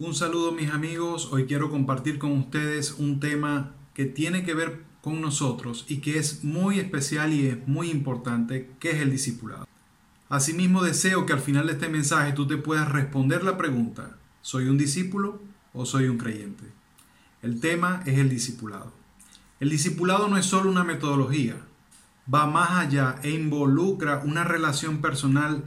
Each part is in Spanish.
Un saludo mis amigos, hoy quiero compartir con ustedes un tema que tiene que ver con nosotros y que es muy especial y es muy importante, que es el discipulado. Asimismo deseo que al final de este mensaje tú te puedas responder la pregunta, ¿soy un discípulo o soy un creyente? El tema es el discipulado. El discipulado no es solo una metodología, va más allá e involucra una relación personal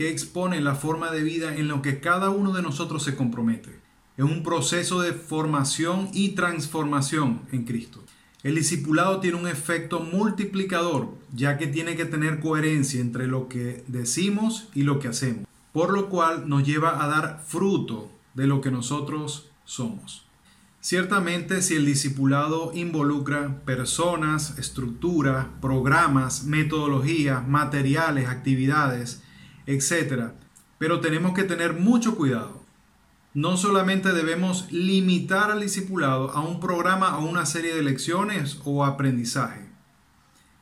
que expone la forma de vida en lo que cada uno de nosotros se compromete. Es un proceso de formación y transformación en Cristo. El discipulado tiene un efecto multiplicador, ya que tiene que tener coherencia entre lo que decimos y lo que hacemos, por lo cual nos lleva a dar fruto de lo que nosotros somos. Ciertamente, si el discipulado involucra personas, estructuras, programas, metodologías, materiales, actividades, etc. Pero tenemos que tener mucho cuidado. No solamente debemos limitar al discipulado a un programa o una serie de lecciones o aprendizaje.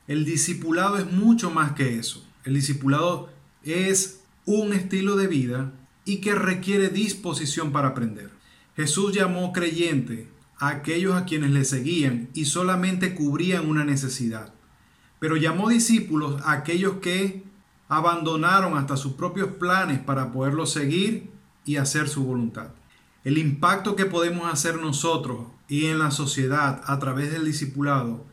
El discipulado es mucho más que eso. El discipulado es un estilo de vida y que requiere disposición para aprender. Jesús llamó creyente a aquellos a quienes le seguían y solamente cubrían una necesidad. Pero llamó discípulos a aquellos que abandonaron hasta sus propios planes para poderlo seguir y hacer su voluntad. El impacto que podemos hacer nosotros y en la sociedad a través del discipulado,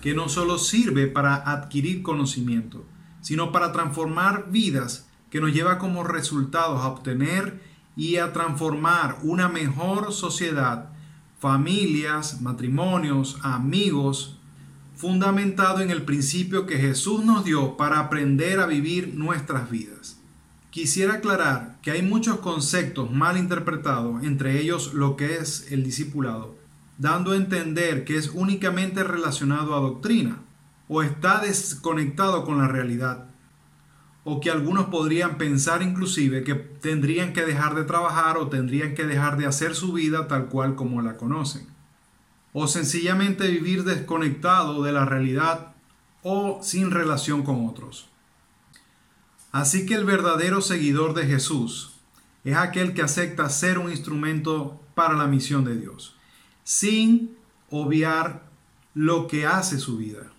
que no solo sirve para adquirir conocimiento, sino para transformar vidas que nos lleva como resultados a obtener y a transformar una mejor sociedad, familias, matrimonios, amigos, fundamentado en el principio que Jesús nos dio para aprender a vivir nuestras vidas. Quisiera aclarar que hay muchos conceptos mal interpretados, entre ellos lo que es el discipulado, dando a entender que es únicamente relacionado a doctrina o está desconectado con la realidad, o que algunos podrían pensar inclusive que tendrían que dejar de trabajar o tendrían que dejar de hacer su vida tal cual como la conocen o sencillamente vivir desconectado de la realidad o sin relación con otros. Así que el verdadero seguidor de Jesús es aquel que acepta ser un instrumento para la misión de Dios, sin obviar lo que hace su vida.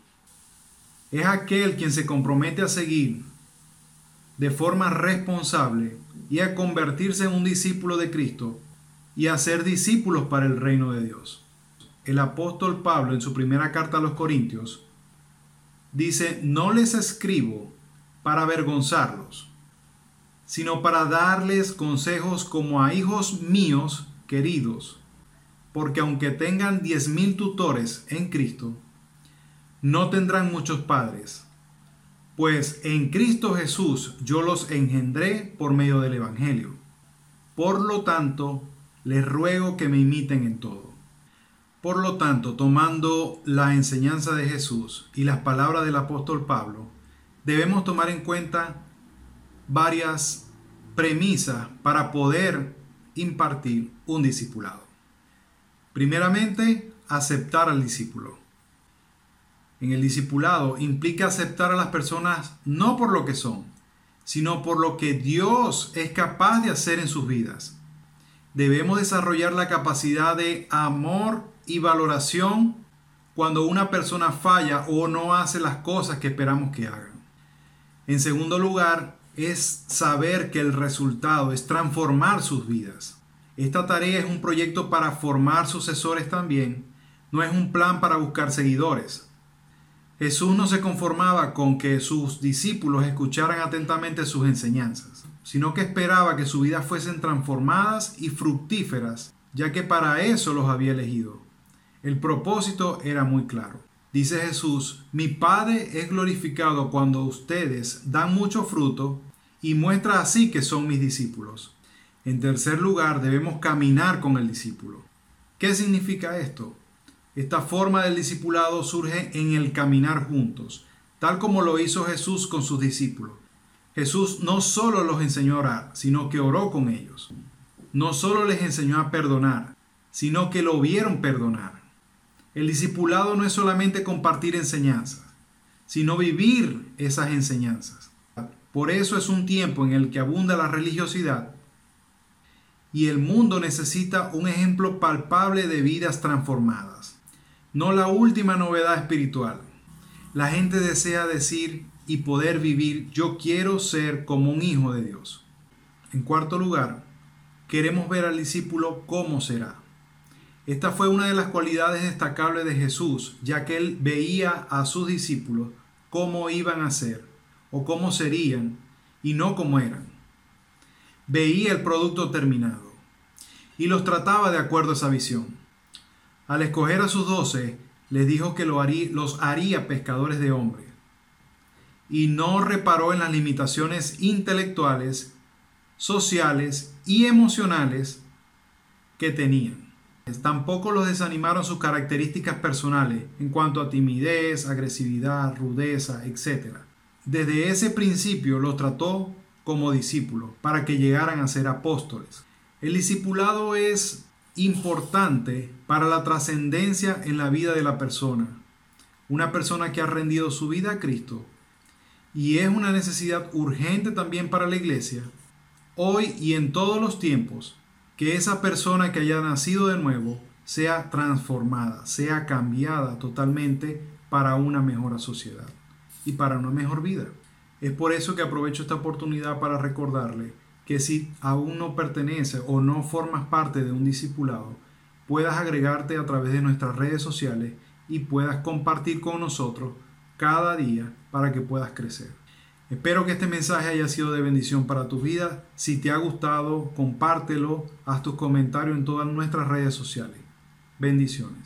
Es aquel quien se compromete a seguir de forma responsable y a convertirse en un discípulo de Cristo y a ser discípulos para el reino de Dios el apóstol Pablo en su primera carta a los Corintios dice, no les escribo para avergonzarlos, sino para darles consejos como a hijos míos queridos, porque aunque tengan diez mil tutores en Cristo, no tendrán muchos padres, pues en Cristo Jesús yo los engendré por medio del Evangelio. Por lo tanto, les ruego que me imiten en todo. Por lo tanto, tomando la enseñanza de Jesús y las palabras del apóstol Pablo, debemos tomar en cuenta varias premisas para poder impartir un discipulado. Primeramente, aceptar al discípulo. En el discipulado implica aceptar a las personas no por lo que son, sino por lo que Dios es capaz de hacer en sus vidas. Debemos desarrollar la capacidad de amor y valoración cuando una persona falla o no hace las cosas que esperamos que hagan. En segundo lugar, es saber que el resultado es transformar sus vidas. Esta tarea es un proyecto para formar sucesores también, no es un plan para buscar seguidores. Jesús no se conformaba con que sus discípulos escucharan atentamente sus enseñanzas, sino que esperaba que sus vidas fuesen transformadas y fructíferas, ya que para eso los había elegido. El propósito era muy claro. Dice Jesús, mi Padre es glorificado cuando ustedes dan mucho fruto y muestra así que son mis discípulos. En tercer lugar, debemos caminar con el discípulo. ¿Qué significa esto? Esta forma del discipulado surge en el caminar juntos, tal como lo hizo Jesús con sus discípulos. Jesús no solo los enseñó a orar, sino que oró con ellos. No solo les enseñó a perdonar, sino que lo vieron perdonar. El discipulado no es solamente compartir enseñanzas, sino vivir esas enseñanzas. Por eso es un tiempo en el que abunda la religiosidad y el mundo necesita un ejemplo palpable de vidas transformadas. No la última novedad espiritual. La gente desea decir y poder vivir yo quiero ser como un hijo de Dios. En cuarto lugar, queremos ver al discípulo cómo será. Esta fue una de las cualidades destacables de Jesús, ya que él veía a sus discípulos cómo iban a ser o cómo serían y no cómo eran. Veía el producto terminado y los trataba de acuerdo a esa visión. Al escoger a sus doce, les dijo que los haría pescadores de hombres y no reparó en las limitaciones intelectuales, sociales y emocionales que tenían. Tampoco los desanimaron sus características personales en cuanto a timidez, agresividad, rudeza, etc. Desde ese principio los trató como discípulos para que llegaran a ser apóstoles. El discipulado es importante para la trascendencia en la vida de la persona. Una persona que ha rendido su vida a Cristo y es una necesidad urgente también para la iglesia, hoy y en todos los tiempos, que esa persona que haya nacido de nuevo sea transformada, sea cambiada totalmente para una mejor sociedad y para una mejor vida. Es por eso que aprovecho esta oportunidad para recordarle que si aún no pertenece o no formas parte de un discipulado, puedas agregarte a través de nuestras redes sociales y puedas compartir con nosotros cada día para que puedas crecer. Espero que este mensaje haya sido de bendición para tu vida. Si te ha gustado, compártelo, haz tus comentarios en todas nuestras redes sociales. Bendiciones.